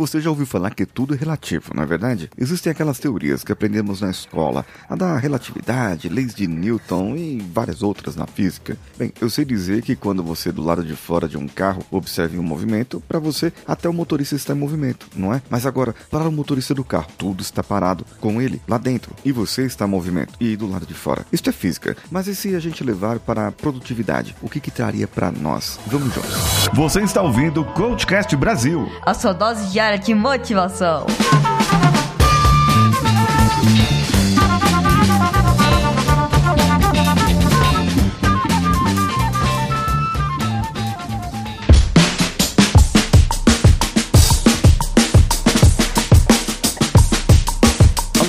Você já ouviu falar que tudo é relativo, não é verdade? Existem aquelas teorias que aprendemos na escola, a da relatividade, leis de Newton e várias outras na física. Bem, eu sei dizer que quando você do lado de fora de um carro observe um movimento, para você até o motorista está em movimento, não é? Mas agora, para o motorista do carro, tudo está parado com ele lá dentro e você está em movimento e do lado de fora. Isto é física, mas e se a gente levar para a produtividade? O que que traria para nós? Vamos juntos. Você está ouvindo o Coachcast Brasil. A sua dose diária de motivação.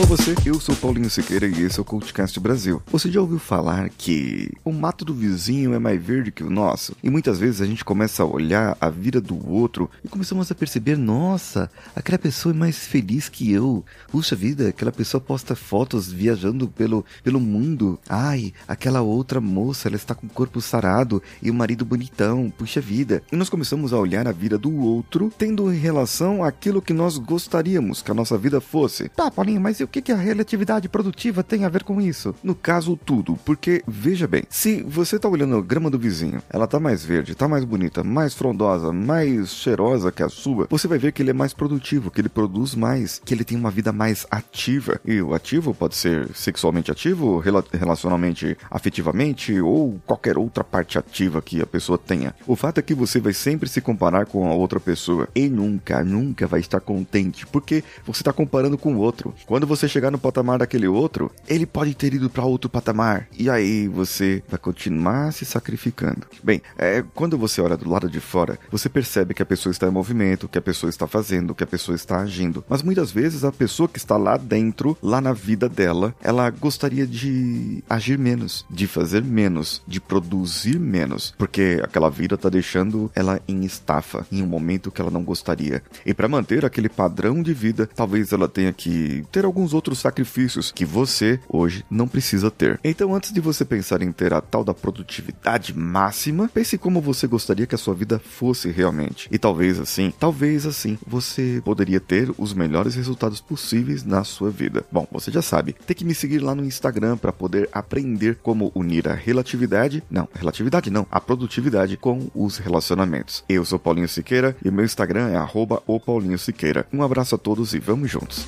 Você, eu sou Paulinho Siqueira e esse é o CoachCast Brasil. Você já ouviu falar que o mato do vizinho é mais verde que o nosso? E muitas vezes a gente começa a olhar a vida do outro e começamos a perceber, nossa, aquela pessoa é mais feliz que eu. Puxa vida, aquela pessoa posta fotos viajando pelo, pelo mundo. Ai, aquela outra moça, ela está com o corpo sarado e o marido bonitão. Puxa vida. E nós começamos a olhar a vida do outro tendo em relação àquilo que nós gostaríamos que a nossa vida fosse. Tá, Paulinho, mas e o que que a relatividade produtiva tem a ver com isso? No caso, tudo. Porque, veja bem, se você tá olhando a grama do vizinho, ela tá mais verde, tá mais bonita, mais frondosa, mais cheirosa que a sua, você vai ver que ele é mais produtivo, que ele produz mais, que ele tem uma vida mais ativa. E o ativo pode ser sexualmente ativo, rela relacionalmente afetivamente ou qualquer outra parte ativa que a pessoa tenha. O fato é que você vai sempre se comparar com a outra pessoa e nunca, nunca vai estar contente, porque você está comparando com o outro. Quando você chegar no patamar daquele outro, ele pode ter ido para outro patamar. E aí você vai continuar se sacrificando. Bem, é, quando você olha do lado de fora, você percebe que a pessoa está em movimento, que a pessoa está fazendo, que a pessoa está agindo. Mas muitas vezes a pessoa que está lá dentro, lá na vida dela, ela gostaria de agir menos, de fazer menos, de produzir menos, porque aquela vida está deixando ela em estafa, em um momento que ela não gostaria. E para manter aquele padrão de vida, talvez ela tenha que ter alguns outros sacrifícios que você hoje não precisa ter. Então, antes de você pensar em ter a tal da produtividade máxima, pense como você gostaria que a sua vida fosse realmente. E talvez assim, talvez assim, você poderia ter os melhores resultados possíveis na sua vida. Bom, você já sabe, tem que me seguir lá no Instagram para poder aprender como unir a relatividade, não, relatividade não, a produtividade com os relacionamentos. Eu sou Paulinho Siqueira e meu Instagram é arroba o Paulinho Siqueira. Um abraço a todos e vamos juntos.